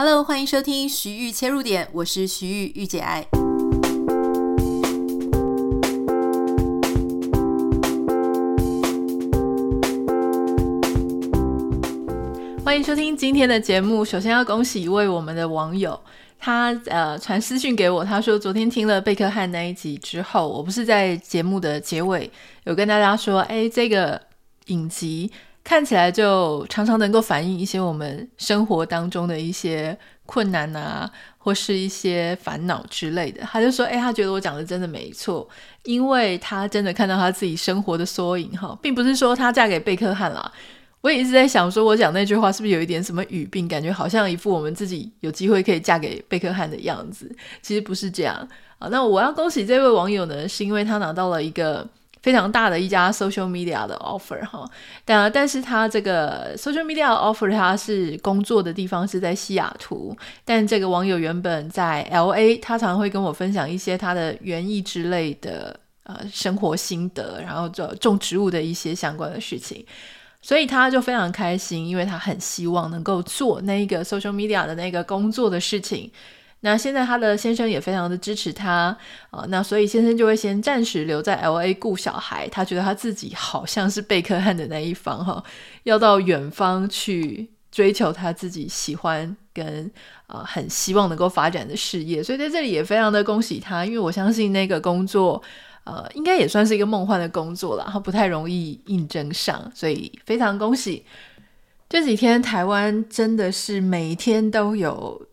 Hello，欢迎收听徐玉切入点，我是徐玉玉姐爱。欢迎收听今天的节目。首先要恭喜一位我们的网友，他呃传私讯给我，他说昨天听了贝克汉那一集之后，我不是在节目的结尾有跟大家说，哎，这个影集看起来就常常能够反映一些我们生活当中的一些困难啊，或是一些烦恼之类的。他就说，哎，他觉得我讲的真的没错，因为他真的看到他自己生活的缩影哈，并不是说他嫁给贝克汉啦。我也一直在想，说我讲那句话是不是有一点什么语病？感觉好像一副我们自己有机会可以嫁给贝克汉的样子。其实不是这样啊。那我要恭喜这位网友呢，是因为他拿到了一个非常大的一家 social media 的 offer 哈。但但是他这个 social media offer 他是工作的地方是在西雅图，但这个网友原本在 LA，他常常会跟我分享一些他的园艺之类的呃生活心得，然后种种植物的一些相关的事情。所以他就非常开心，因为他很希望能够做那个 social media 的那个工作的事情。那现在他的先生也非常的支持他啊、那所以先生就会先暂时留在 LA 顾小孩。他觉得他自己好像是贝克汉的那一方哈，要到远方去追求他自己喜欢跟啊、很希望能够发展的事业。所以在这里也非常的恭喜他，因为我相信那个工作。呃，应该也算是一个梦幻的工作了，然后不太容易应征上，所以非常恭喜。这几天台湾真的是每天都有，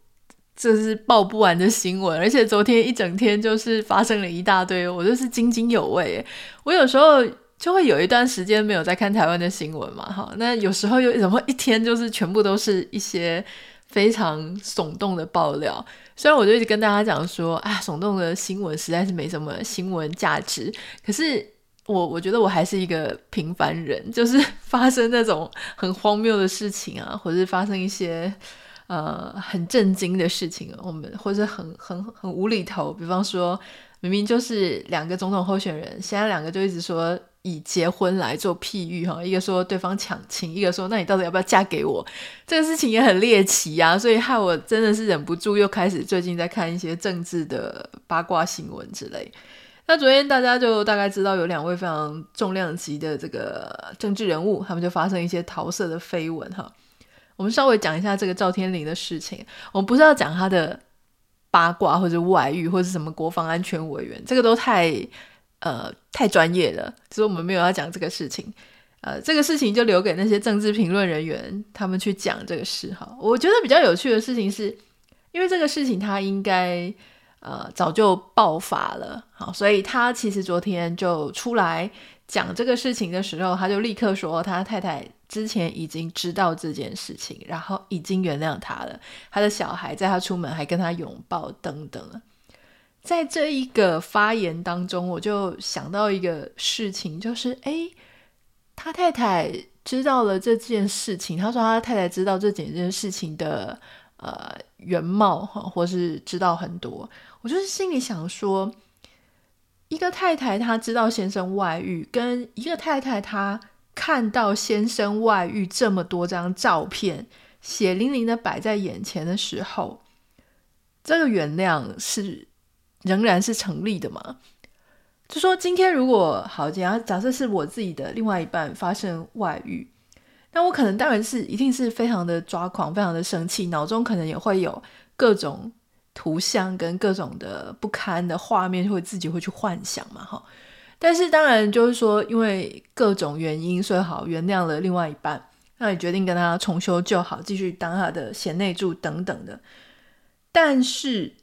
这是报不完的新闻，而且昨天一整天就是发生了一大堆，我就是津津有味。我有时候就会有一段时间没有在看台湾的新闻嘛，哈，那有时候又怎么一天就是全部都是一些。非常耸动的爆料，虽然我就一直跟大家讲说，啊，耸动的新闻实在是没什么新闻价值，可是我我觉得我还是一个平凡人，就是 发生那种很荒谬的事情啊，或者是发生一些呃很震惊的事情，我们或者很很很无厘头，比方说明明就是两个总统候选人，现在两个就一直说。以结婚来做譬喻哈，一个说对方抢亲，一个说那你到底要不要嫁给我？这个事情也很猎奇啊，所以害我真的是忍不住又开始最近在看一些政治的八卦新闻之类。那昨天大家就大概知道有两位非常重量级的这个政治人物，他们就发生一些桃色的绯闻哈。我们稍微讲一下这个赵天林的事情，我们不是要讲他的八卦或者外遇或者什么国防安全委员，这个都太。呃，太专业了，所以我们没有要讲这个事情。呃，这个事情就留给那些政治评论人员他们去讲这个事哈。我觉得比较有趣的事情是，因为这个事情他应该呃早就爆发了，好，所以他其实昨天就出来讲这个事情的时候，他就立刻说他太太之前已经知道这件事情，然后已经原谅他了，他的小孩在他出门还跟他拥抱等等。在这一个发言当中，我就想到一个事情，就是诶，他太太知道了这件事情。他说他太太知道这件事情的呃原貌，或是知道很多。我就是心里想说，一个太太她知道先生外遇，跟一个太太她看到先生外遇这么多张照片，血淋淋的摆在眼前的时候，这个原谅是。仍然是成立的嘛？就说今天如果好，假假设是我自己的另外一半发生外遇，那我可能当然是一定是非常的抓狂，非常的生气，脑中可能也会有各种图像跟各种的不堪的画面，会自己会去幻想嘛，哈。但是当然就是说，因为各种原因，所以好原谅了另外一半，那你决定跟他重修旧好，继续当他的贤内助等等的，但是。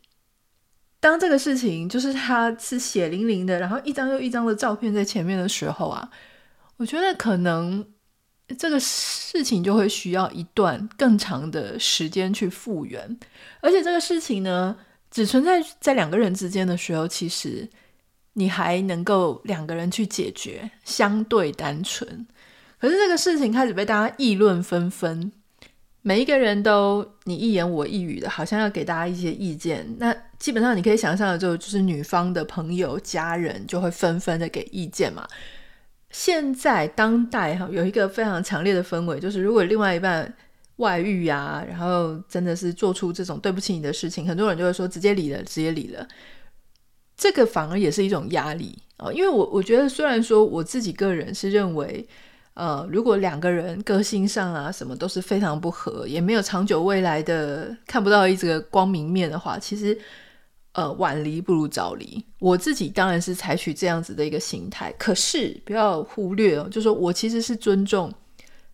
当这个事情就是他是血淋淋的，然后一张又一张的照片在前面的时候啊，我觉得可能这个事情就会需要一段更长的时间去复原，而且这个事情呢，只存在在两个人之间的时候，其实你还能够两个人去解决，相对单纯。可是这个事情开始被大家议论纷纷。每一个人都你一言我一语的，好像要给大家一些意见。那基本上你可以想象的，就就是女方的朋友、家人就会纷纷的给意见嘛。现在当代哈有一个非常强烈的氛围，就是如果另外一半外遇啊，然后真的是做出这种对不起你的事情，很多人就会说直接离了，直接离了。这个反而也是一种压力哦，因为我我觉得虽然说我自己个人是认为，呃，如果两个人个性上啊什么都是非常不合，也没有长久未来的看不到一个光明面的话，其实呃晚离不如早离。我自己当然是采取这样子的一个心态，可是不要忽略哦，就说我其实是尊重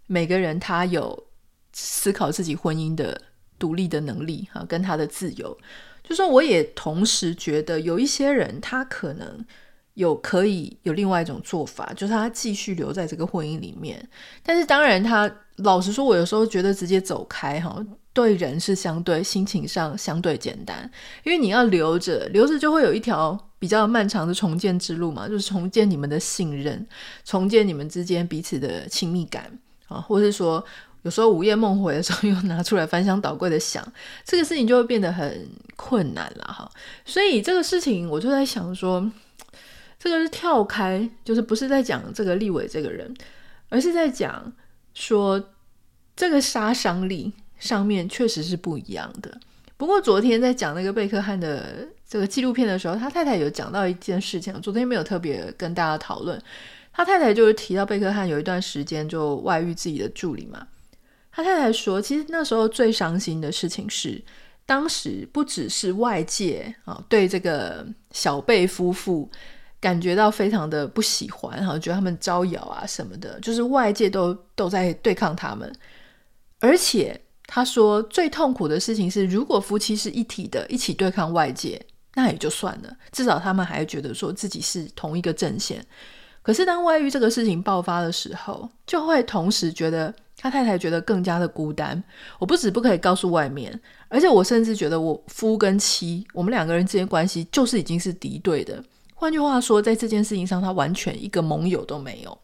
每个人他有思考自己婚姻的独立的能力哈，跟他的自由。就说我也同时觉得有一些人，他可能有可以有另外一种做法，就是他继续留在这个婚姻里面。但是当然，他老实说，我有时候觉得直接走开哈，对人是相对心情上相对简单，因为你要留着，留着就会有一条比较漫长的重建之路嘛，就是重建你们的信任，重建你们之间彼此的亲密感啊，或是说。有时候午夜梦回的时候，又拿出来翻箱倒柜的想，这个事情就会变得很困难了哈。所以这个事情，我就在想说，这个是跳开，就是不是在讲这个立伟这个人，而是在讲说这个杀伤力上面确实是不一样的。不过昨天在讲那个贝克汉的这个纪录片的时候，他太太有讲到一件事情，昨天没有特别跟大家讨论。他太太就是提到贝克汉有一段时间就外遇自己的助理嘛。他太太说，其实那时候最伤心的事情是，当时不只是外界啊对这个小贝夫妇感觉到非常的不喜欢，哈，觉得他们招摇啊什么的，就是外界都都在对抗他们。而且他说，最痛苦的事情是，如果夫妻是一体的，一起对抗外界，那也就算了，至少他们还觉得说自己是同一个阵线。可是当外遇这个事情爆发的时候，就会同时觉得。他太太觉得更加的孤单。我不止不可以告诉外面，而且我甚至觉得我夫跟妻，我们两个人之间关系就是已经是敌对的。换句话说，在这件事情上，他完全一个盟友都没有。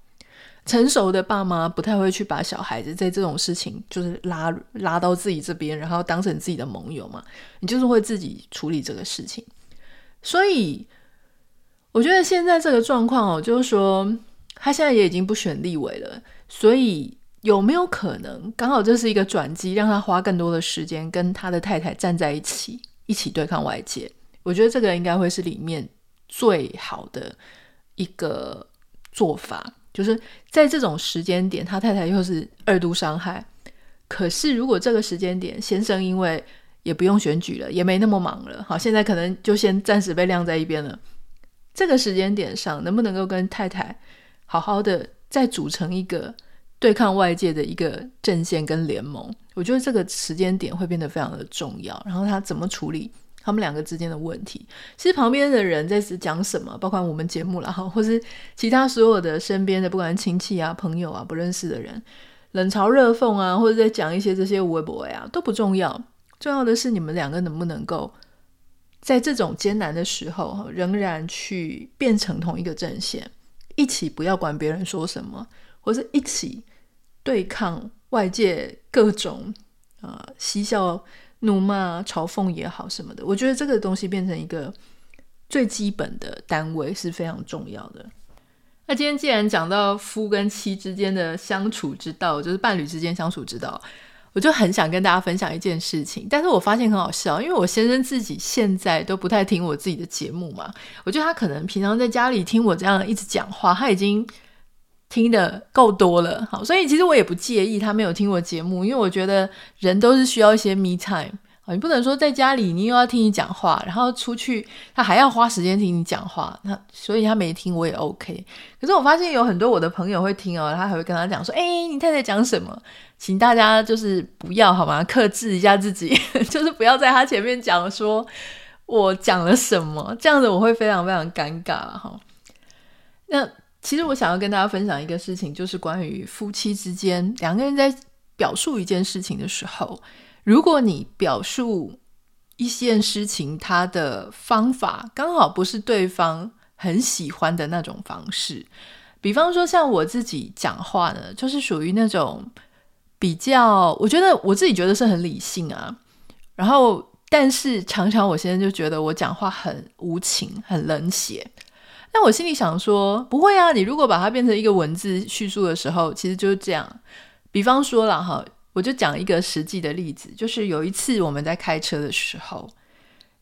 成熟的爸妈不太会去把小孩子在这种事情就是拉拉到自己这边，然后当成自己的盟友嘛。你就是会自己处理这个事情。所以我觉得现在这个状况哦，就是说他现在也已经不选立委了，所以。有没有可能刚好这是一个转机，让他花更多的时间跟他的太太站在一起，一起对抗外界？我觉得这个应该会是里面最好的一个做法，就是在这种时间点，他太太又是二度伤害。可是如果这个时间点，先生因为也不用选举了，也没那么忙了，好，现在可能就先暂时被晾在一边了。这个时间点上，能不能够跟太太好好的再组成一个？对抗外界的一个阵线跟联盟，我觉得这个时间点会变得非常的重要。然后他怎么处理他们两个之间的问题？其实旁边的人在讲什么，包括我们节目啦，或是其他所有的身边的，不管亲戚啊、朋友啊、不认识的人，冷嘲热讽啊，或者在讲一些这些微博呀，都不重要。重要的是你们两个能不能够在这种艰难的时候，仍然去变成同一个阵线，一起不要管别人说什么，或是一起。对抗外界各种、呃、嬉笑怒骂、嘲讽也好什么的，我觉得这个东西变成一个最基本的单位是非常重要的。那今天既然讲到夫跟妻之间的相处之道，就是伴侣之间相处之道，我就很想跟大家分享一件事情。但是我发现很好笑，因为我先生自己现在都不太听我自己的节目嘛，我觉得他可能平常在家里听我这样一直讲话，他已经。听的够多了，好，所以其实我也不介意他没有听我节目，因为我觉得人都是需要一些 me time 啊，你不能说在家里你又要听你讲话，然后出去他还要花时间听你讲话，那所以他没听我也 OK。可是我发现有很多我的朋友会听哦，他还会跟他讲说，哎，你太太讲什么？请大家就是不要好吗？克制一下自己，就是不要在他前面讲说我讲了什么，这样子我会非常非常尴尬哈。那。其实我想要跟大家分享一个事情，就是关于夫妻之间两个人在表述一件事情的时候，如果你表述一件事情，它的方法刚好不是对方很喜欢的那种方式，比方说像我自己讲话呢，就是属于那种比较，我觉得我自己觉得是很理性啊，然后但是常常我现在就觉得我讲话很无情、很冷血。但我心里想说，不会啊！你如果把它变成一个文字叙述的时候，其实就是这样。比方说了哈，我就讲一个实际的例子，就是有一次我们在开车的时候，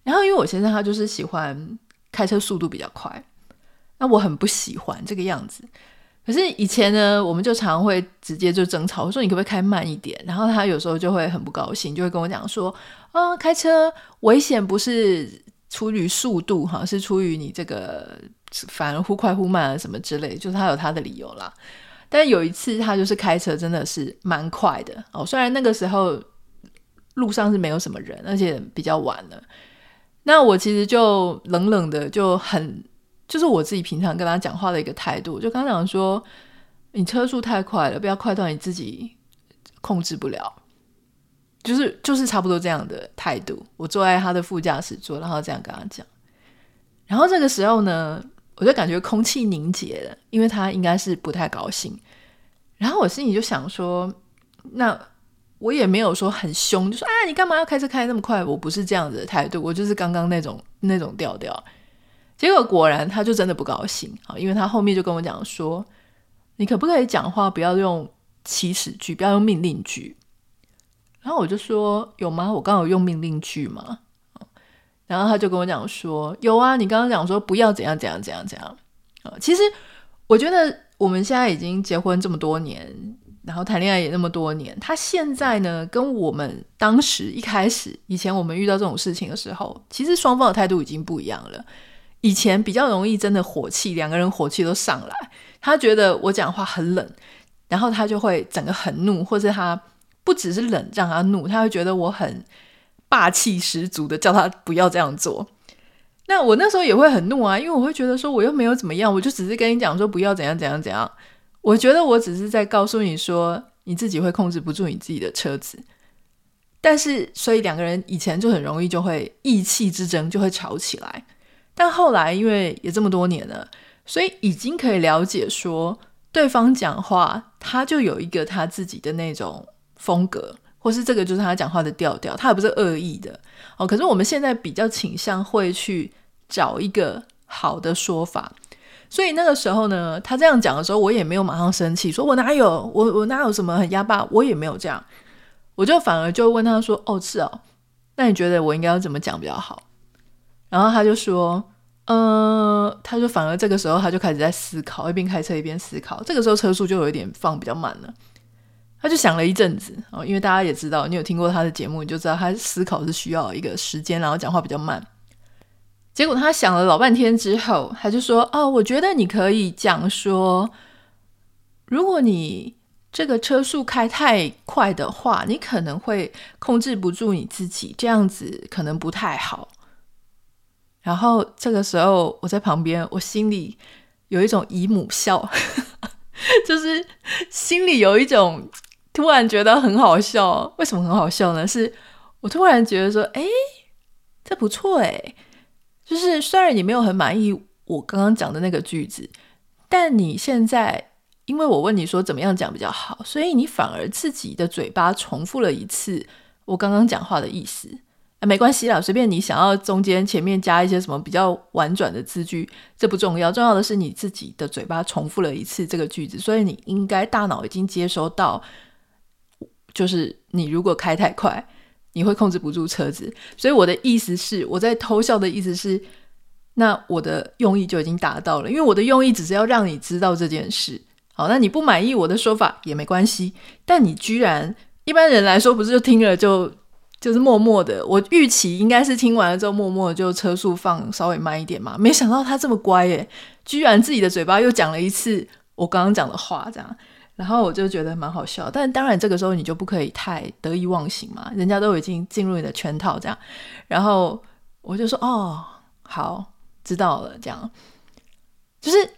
然后因为我先生他就是喜欢开车速度比较快，那我很不喜欢这个样子。可是以前呢，我们就常会直接就争吵，我说你可不可以开慢一点？然后他有时候就会很不高兴，就会跟我讲说啊，开车危险不是出于速度哈，是出于你这个反而忽快忽慢啊什么之类，就是他有他的理由啦。但有一次他就是开车真的是蛮快的哦，虽然那个时候路上是没有什么人，而且比较晚了，那我其实就冷冷的就很。就是我自己平常跟他讲话的一个态度，就刚讲说，你车速太快了，不要快到你自己控制不了，就是就是差不多这样的态度。我坐在他的副驾驶座，然后这样跟他讲。然后这个时候呢，我就感觉空气凝结了，因为他应该是不太高兴。然后我心里就想说，那我也没有说很凶，就说啊，你干嘛要开车开那么快？我不是这样子的态度，我就是刚刚那种那种调调。结果果然，他就真的不高兴啊，因为他后面就跟我讲说：“你可不可以讲话不要用祈使句，不要用命令句？”然后我就说：“有吗？我刚刚有用命令句吗？”然后他就跟我讲说：“有啊，你刚刚讲说不要怎样怎样怎样怎样啊。”其实我觉得我们现在已经结婚这么多年，然后谈恋爱也那么多年，他现在呢，跟我们当时一开始以前我们遇到这种事情的时候，其实双方的态度已经不一样了。以前比较容易，真的火气，两个人火气都上来。他觉得我讲话很冷，然后他就会整个很怒，或者他不只是冷让他怒，他会觉得我很霸气十足的叫他不要这样做。那我那时候也会很怒啊，因为我会觉得说我又没有怎么样，我就只是跟你讲说不要怎样怎样怎样。我觉得我只是在告诉你说你自己会控制不住你自己的车子，但是所以两个人以前就很容易就会意气之争，就会吵起来。但后来，因为也这么多年了，所以已经可以了解说，对方讲话他就有一个他自己的那种风格，或是这个就是他讲话的调调，他也不是恶意的哦。可是我们现在比较倾向会去找一个好的说法，所以那个时候呢，他这样讲的时候，我也没有马上生气，说我哪有我我哪有什么很压霸，我也没有这样，我就反而就问他说：“哦，是哦，那你觉得我应该要怎么讲比较好？”然后他就说，呃，他就反而这个时候他就开始在思考，一边开车一边思考。这个时候车速就有一点放比较慢了。他就想了一阵子哦，因为大家也知道，你有听过他的节目，你就知道他思考是需要一个时间，然后讲话比较慢。结果他想了老半天之后，他就说：“哦，我觉得你可以讲说，如果你这个车速开太快的话，你可能会控制不住你自己，这样子可能不太好。”然后这个时候，我在旁边，我心里有一种姨母笑，就是心里有一种突然觉得很好笑。为什么很好笑呢？是我突然觉得说，哎，这不错哎。就是虽然你没有很满意我刚刚讲的那个句子，但你现在因为我问你说怎么样讲比较好，所以你反而自己的嘴巴重复了一次我刚刚讲话的意思。啊没关系啦，随便你想要中间前面加一些什么比较婉转的字句，这不重要，重要的是你自己的嘴巴重复了一次这个句子，所以你应该大脑已经接收到，就是你如果开太快，你会控制不住车子。所以我的意思是，我在偷笑的意思是，那我的用意就已经达到了，因为我的用意只是要让你知道这件事。好，那你不满意我的说法也没关系，但你居然一般人来说不是就听了就。就是默默的，我预期应该是听完了之后，默默就车速放稍微慢一点嘛。没想到他这么乖耶，居然自己的嘴巴又讲了一次我刚刚讲的话，这样，然后我就觉得蛮好笑。但当然这个时候你就不可以太得意忘形嘛，人家都已经进入你的圈套这样。然后我就说哦，好，知道了，这样。就是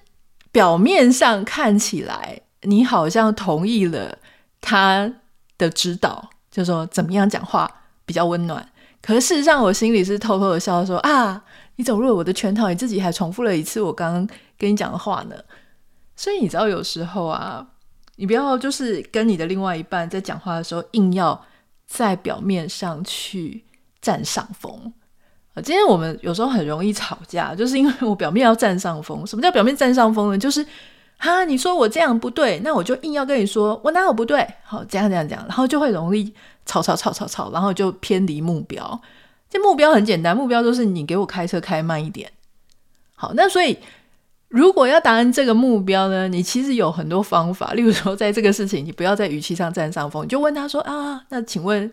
表面上看起来你好像同意了他的指导，就说怎么样讲话。比较温暖，可是事实上，我心里是偷偷的笑说啊，你走入了我的圈套，你自己还重复了一次我刚刚跟你讲的话呢。所以你知道，有时候啊，你不要就是跟你的另外一半在讲话的时候，硬要在表面上去占上风啊。今天我们有时候很容易吵架，就是因为我表面要占上风。什么叫表面占上风呢？就是哈，你说我这样不对，那我就硬要跟你说我哪有不对？好，这样这样这样，然后就会容易吵吵吵吵吵，然后就偏离目标。这目标很简单，目标就是你给我开车开慢一点。好，那所以如果要达成这个目标呢，你其实有很多方法。例如说，在这个事情，你不要在语气上占上风，你就问他说啊，那请问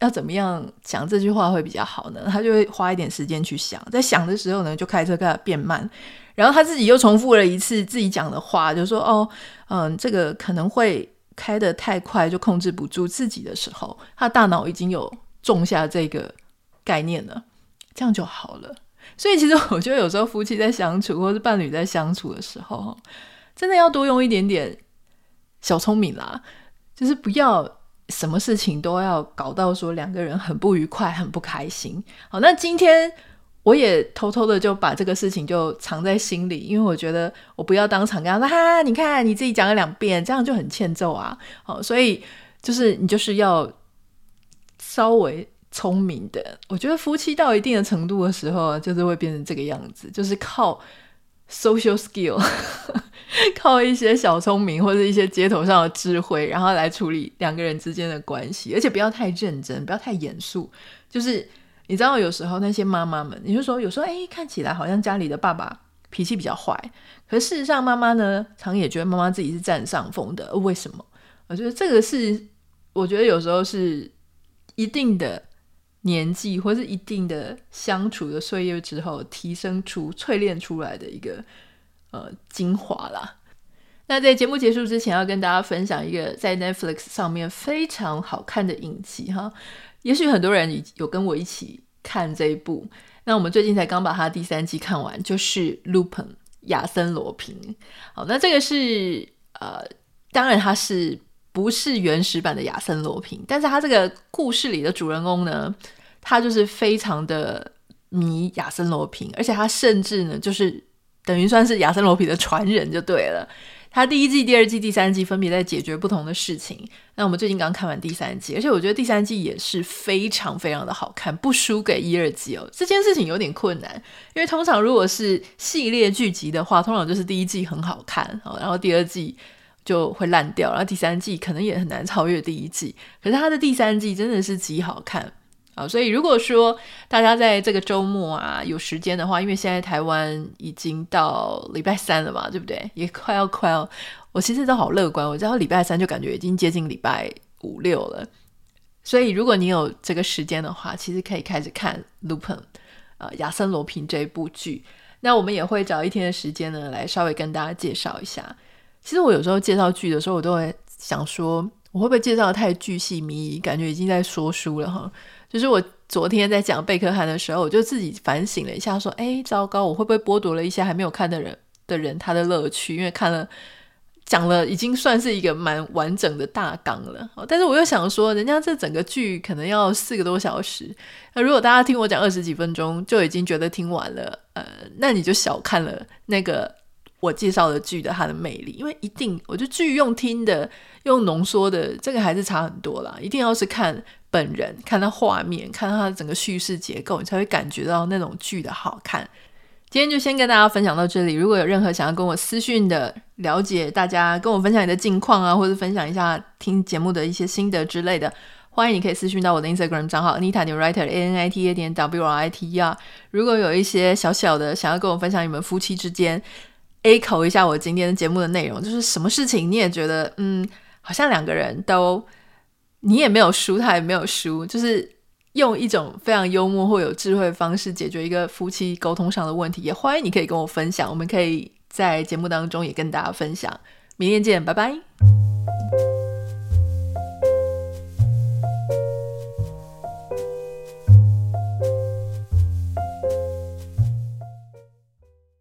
要怎么样讲这句话会比较好呢？他就会花一点时间去想，在想的时候呢，就开车开始变慢，然后他自己又重复了一次自己讲的话，就说哦，嗯，这个可能会开得太快，就控制不住自己的时候，他大脑已经有种下这个概念了，这样就好了。所以，其实我觉得有时候夫妻在相处，或是伴侣在相处的时候，真的要多用一点点小聪明啦，就是不要什么事情都要搞到说两个人很不愉快、很不开心。好，那今天我也偷偷的就把这个事情就藏在心里，因为我觉得我不要当场跟他说：“哈，你看你自己讲了两遍，这样就很欠揍啊。”好，所以就是你就是要稍微。聪明的，我觉得夫妻到一定的程度的时候，就是会变成这个样子，就是靠 social skill，靠一些小聪明或者一些街头上的智慧，然后来处理两个人之间的关系，而且不要太认真，不要太严肃。就是你知道，有时候那些妈妈们，你就说有时候，哎，看起来好像家里的爸爸脾气比较坏，可事实上妈妈呢，常也觉得妈妈自己是占上风的。为什么？我觉得这个是，我觉得有时候是一定的。年纪或是一定的相处的岁月之后，提升出、淬炼出来的一个呃精华啦。那在节目结束之前，要跟大家分享一个在 Netflix 上面非常好看的影集哈。也许很多人有跟我一起看这一部。那我们最近才刚把它第三季看完，就是《Lupin》亚森罗平。好，那这个是呃，当然它是。不是原始版的亚森罗平，但是他这个故事里的主人公呢，他就是非常的迷亚森罗平，而且他甚至呢，就是等于算是亚森罗平的传人就对了。他第一季、第二季、第三季分别在解决不同的事情。那我们最近刚看完第三季，而且我觉得第三季也是非常非常的好看，不输给一二季哦。这件事情有点困难，因为通常如果是系列剧集的话，通常就是第一季很好看，然后第二季。就会烂掉，然后第三季可能也很难超越第一季。可是它的第三季真的是极好看啊！所以如果说大家在这个周末啊有时间的话，因为现在台湾已经到礼拜三了嘛，对不对？也快要快要，我其实都好乐观，我知道礼拜三就感觉已经接近礼拜五六了。所以如果你有这个时间的话，其实可以开始看《Lupin》啊，《亚森罗平》这一部剧。那我们也会找一天的时间呢，来稍微跟大家介绍一下。其实我有时候介绍剧的时候，我都会想说，我会不会介绍的太巨细靡遗，感觉已经在说书了哈。就是我昨天在讲贝克汉的时候，我就自己反省了一下，说，哎，糟糕，我会不会剥夺了一些还没有看的人的人他的乐趣？因为看了讲了，已经算是一个蛮完整的大纲了。但是我又想说，人家这整个剧可能要四个多小时，那如果大家听我讲二十几分钟就已经觉得听完了，呃，那你就小看了那个。我介绍的剧的它的魅力，因为一定，我觉得剧用听的、用浓缩的，这个还是差很多啦。一定要是看本人，看他画面，看他整个叙事结构，你才会感觉到那种剧的好看。今天就先跟大家分享到这里。如果有任何想要跟我私讯的、了解大家跟我分享你的近况啊，或者分享一下听节目的一些心得之类的，欢迎你可以私讯到我的 Instagram 账号 Anita 点 Writer A N I T A 点 W R I T E R。如果有一些小小的想要跟我分享你们夫妻之间。Echo 一下我今天的节目的内容，就是什么事情你也觉得，嗯，好像两个人都你也没有输，他也没有输，就是用一种非常幽默或有智慧的方式解决一个夫妻沟通上的问题，也欢迎你可以跟我分享，我们可以在节目当中也跟大家分享。明天见，拜拜。